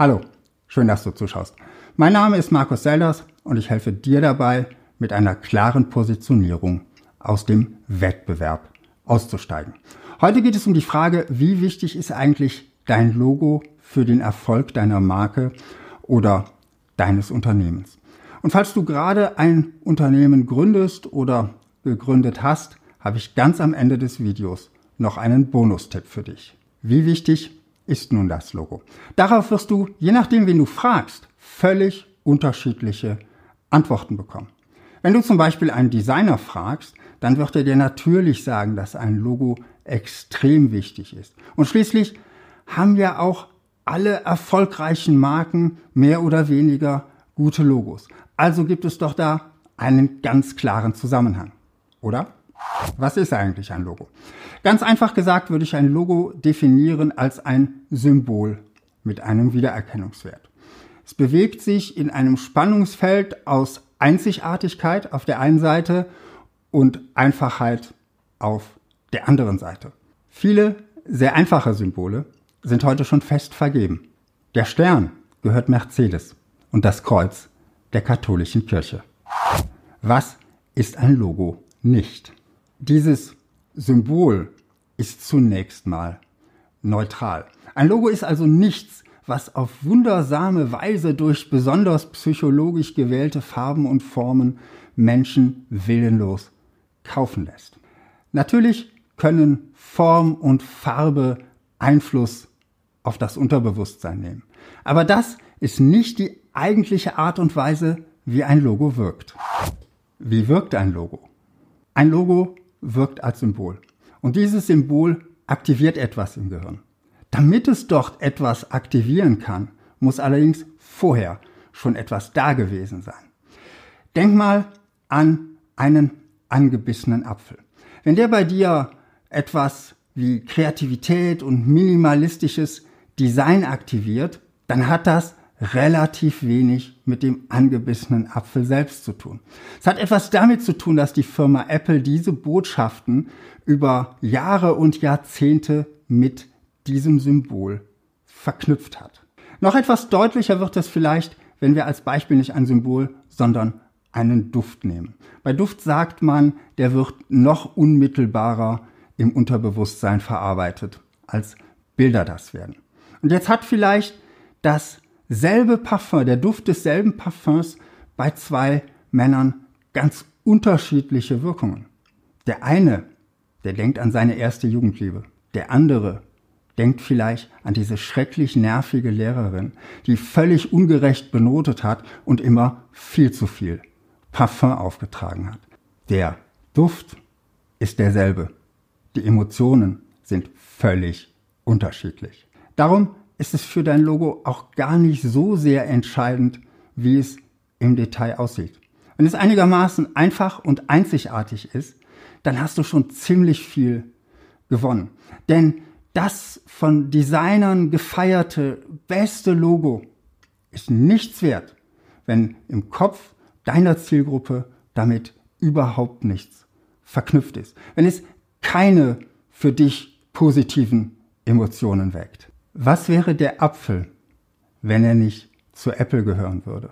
Hallo, schön, dass du zuschaust. Mein Name ist Markus Selders und ich helfe dir dabei, mit einer klaren Positionierung aus dem Wettbewerb auszusteigen. Heute geht es um die Frage, wie wichtig ist eigentlich dein Logo für den Erfolg deiner Marke oder deines Unternehmens. Und falls du gerade ein Unternehmen gründest oder gegründet hast, habe ich ganz am Ende des Videos noch einen Bonustipp für dich. Wie wichtig ist nun das Logo? Darauf wirst du, je nachdem, wen du fragst, völlig unterschiedliche Antworten bekommen. Wenn du zum Beispiel einen Designer fragst, dann wird er dir natürlich sagen, dass ein Logo extrem wichtig ist. Und schließlich haben ja auch alle erfolgreichen Marken mehr oder weniger gute Logos. Also gibt es doch da einen ganz klaren Zusammenhang, oder? Was ist eigentlich ein Logo? Ganz einfach gesagt würde ich ein Logo definieren als ein Symbol mit einem Wiedererkennungswert. Es bewegt sich in einem Spannungsfeld aus Einzigartigkeit auf der einen Seite und Einfachheit auf der anderen Seite. Viele sehr einfache Symbole sind heute schon fest vergeben. Der Stern gehört Mercedes und das Kreuz der katholischen Kirche. Was ist ein Logo nicht? Dieses Symbol ist zunächst mal neutral. Ein Logo ist also nichts, was auf wundersame Weise durch besonders psychologisch gewählte Farben und Formen Menschen willenlos kaufen lässt. Natürlich können Form und Farbe Einfluss auf das Unterbewusstsein nehmen. Aber das ist nicht die eigentliche Art und Weise, wie ein Logo wirkt. Wie wirkt ein Logo? Ein Logo wirkt als Symbol. Und dieses Symbol aktiviert etwas im Gehirn. Damit es dort etwas aktivieren kann, muss allerdings vorher schon etwas da gewesen sein. Denk mal an einen angebissenen Apfel. Wenn der bei dir etwas wie Kreativität und minimalistisches Design aktiviert, dann hat das relativ wenig mit dem angebissenen Apfel selbst zu tun. Es hat etwas damit zu tun, dass die Firma Apple diese Botschaften über Jahre und Jahrzehnte mit diesem Symbol verknüpft hat. Noch etwas deutlicher wird es vielleicht, wenn wir als Beispiel nicht ein Symbol, sondern einen Duft nehmen. Bei Duft sagt man, der wird noch unmittelbarer im Unterbewusstsein verarbeitet, als Bilder das werden. Und jetzt hat vielleicht das selbe Parfum, der Duft desselben Parfums bei zwei Männern ganz unterschiedliche Wirkungen. Der eine, der denkt an seine erste Jugendliebe. Der andere denkt vielleicht an diese schrecklich nervige Lehrerin, die völlig ungerecht benotet hat und immer viel zu viel Parfum aufgetragen hat. Der Duft ist derselbe. Die Emotionen sind völlig unterschiedlich. Darum ist es für dein Logo auch gar nicht so sehr entscheidend, wie es im Detail aussieht. Wenn es einigermaßen einfach und einzigartig ist, dann hast du schon ziemlich viel gewonnen. Denn das von Designern gefeierte beste Logo ist nichts wert, wenn im Kopf deiner Zielgruppe damit überhaupt nichts verknüpft ist. Wenn es keine für dich positiven Emotionen weckt. Was wäre der Apfel, wenn er nicht zu Apple gehören würde?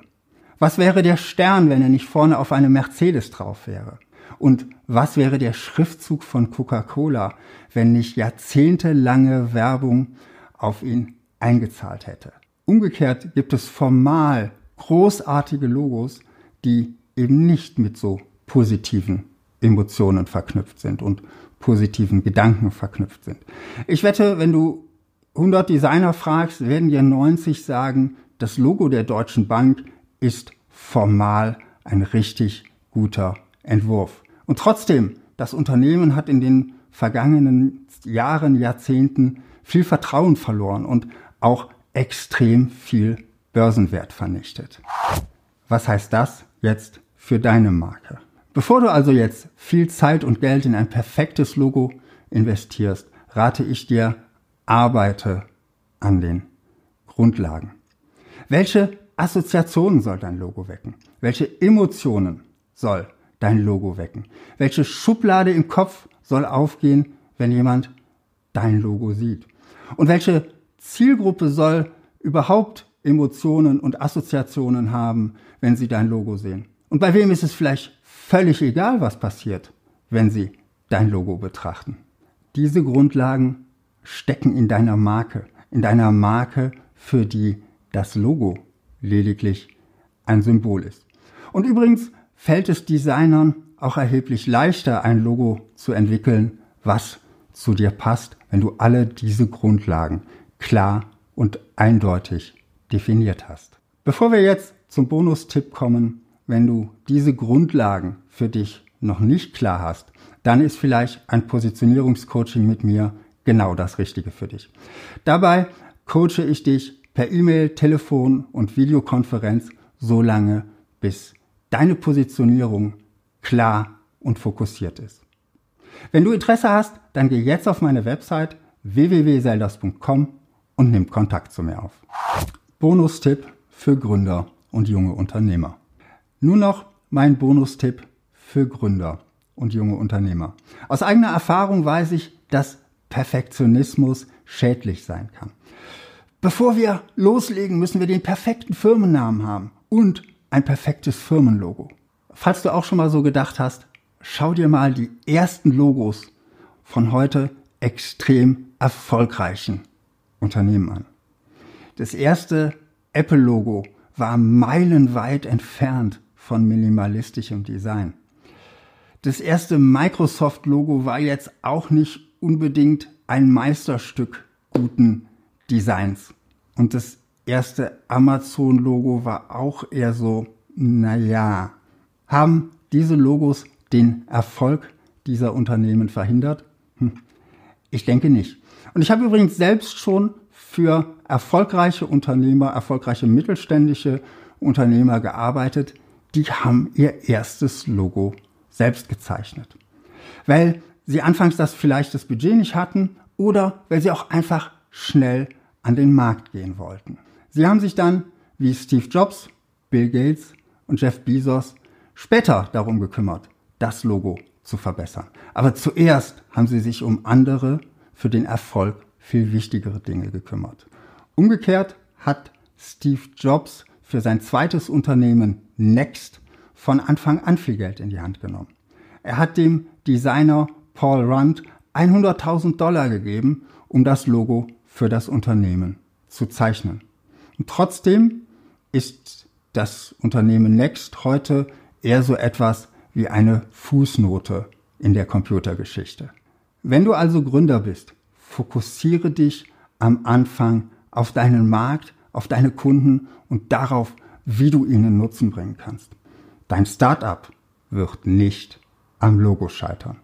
Was wäre der Stern, wenn er nicht vorne auf einem Mercedes drauf wäre? Und was wäre der Schriftzug von Coca-Cola, wenn nicht jahrzehntelange Werbung auf ihn eingezahlt hätte? Umgekehrt gibt es formal großartige Logos, die eben nicht mit so positiven Emotionen verknüpft sind und positiven Gedanken verknüpft sind. Ich wette, wenn du 100 Designer fragst, werden dir 90 sagen, das Logo der Deutschen Bank ist formal ein richtig guter Entwurf. Und trotzdem, das Unternehmen hat in den vergangenen Jahren, Jahrzehnten viel Vertrauen verloren und auch extrem viel Börsenwert vernichtet. Was heißt das jetzt für deine Marke? Bevor du also jetzt viel Zeit und Geld in ein perfektes Logo investierst, rate ich dir, arbeite an den Grundlagen. Welche Assoziationen soll dein Logo wecken? Welche Emotionen soll dein Logo wecken? Welche Schublade im Kopf soll aufgehen, wenn jemand dein Logo sieht? Und welche Zielgruppe soll überhaupt Emotionen und Assoziationen haben, wenn sie dein Logo sehen? Und bei wem ist es vielleicht völlig egal, was passiert, wenn sie dein Logo betrachten? Diese Grundlagen stecken in deiner Marke, in deiner Marke, für die das Logo lediglich ein Symbol ist. Und übrigens fällt es Designern auch erheblich leichter, ein Logo zu entwickeln, was zu dir passt, wenn du alle diese Grundlagen klar und eindeutig definiert hast. Bevor wir jetzt zum Bonustipp kommen, wenn du diese Grundlagen für dich noch nicht klar hast, dann ist vielleicht ein Positionierungscoaching mit mir genau das Richtige für dich. Dabei coache ich dich per E-Mail, Telefon und Videokonferenz so lange, bis deine Positionierung klar und fokussiert ist. Wenn du Interesse hast, dann geh jetzt auf meine Website www.seldas.com und nimm Kontakt zu mir auf. Bonustipp für Gründer und junge Unternehmer. Nur noch mein Bonustipp für Gründer und junge Unternehmer. Aus eigener Erfahrung weiß ich, dass Perfektionismus schädlich sein kann. Bevor wir loslegen, müssen wir den perfekten Firmennamen haben und ein perfektes Firmenlogo. Falls du auch schon mal so gedacht hast, schau dir mal die ersten Logos von heute extrem erfolgreichen Unternehmen an. Das erste Apple-Logo war meilenweit entfernt von minimalistischem Design. Das erste Microsoft-Logo war jetzt auch nicht unbedingt ein Meisterstück guten Designs. Und das erste Amazon-Logo war auch eher so, naja, haben diese Logos den Erfolg dieser Unternehmen verhindert? Hm. Ich denke nicht. Und ich habe übrigens selbst schon für erfolgreiche Unternehmer, erfolgreiche mittelständische Unternehmer gearbeitet, die haben ihr erstes Logo selbst gezeichnet. Weil sie anfangs das vielleicht das Budget nicht hatten oder weil sie auch einfach schnell an den Markt gehen wollten. Sie haben sich dann, wie Steve Jobs, Bill Gates und Jeff Bezos, später darum gekümmert, das Logo zu verbessern. Aber zuerst haben sie sich um andere, für den Erfolg viel wichtigere Dinge gekümmert. Umgekehrt hat Steve Jobs für sein zweites Unternehmen Next von Anfang an viel Geld in die Hand genommen. Er hat dem Designer Paul Rund 100.000 Dollar gegeben, um das Logo für das Unternehmen zu zeichnen. Und trotzdem ist das Unternehmen Next heute eher so etwas wie eine Fußnote in der Computergeschichte. Wenn du also Gründer bist, fokussiere dich am Anfang auf deinen Markt, auf deine Kunden und darauf, wie du ihnen Nutzen bringen kannst. Dein Startup wird nicht am Logo scheitern.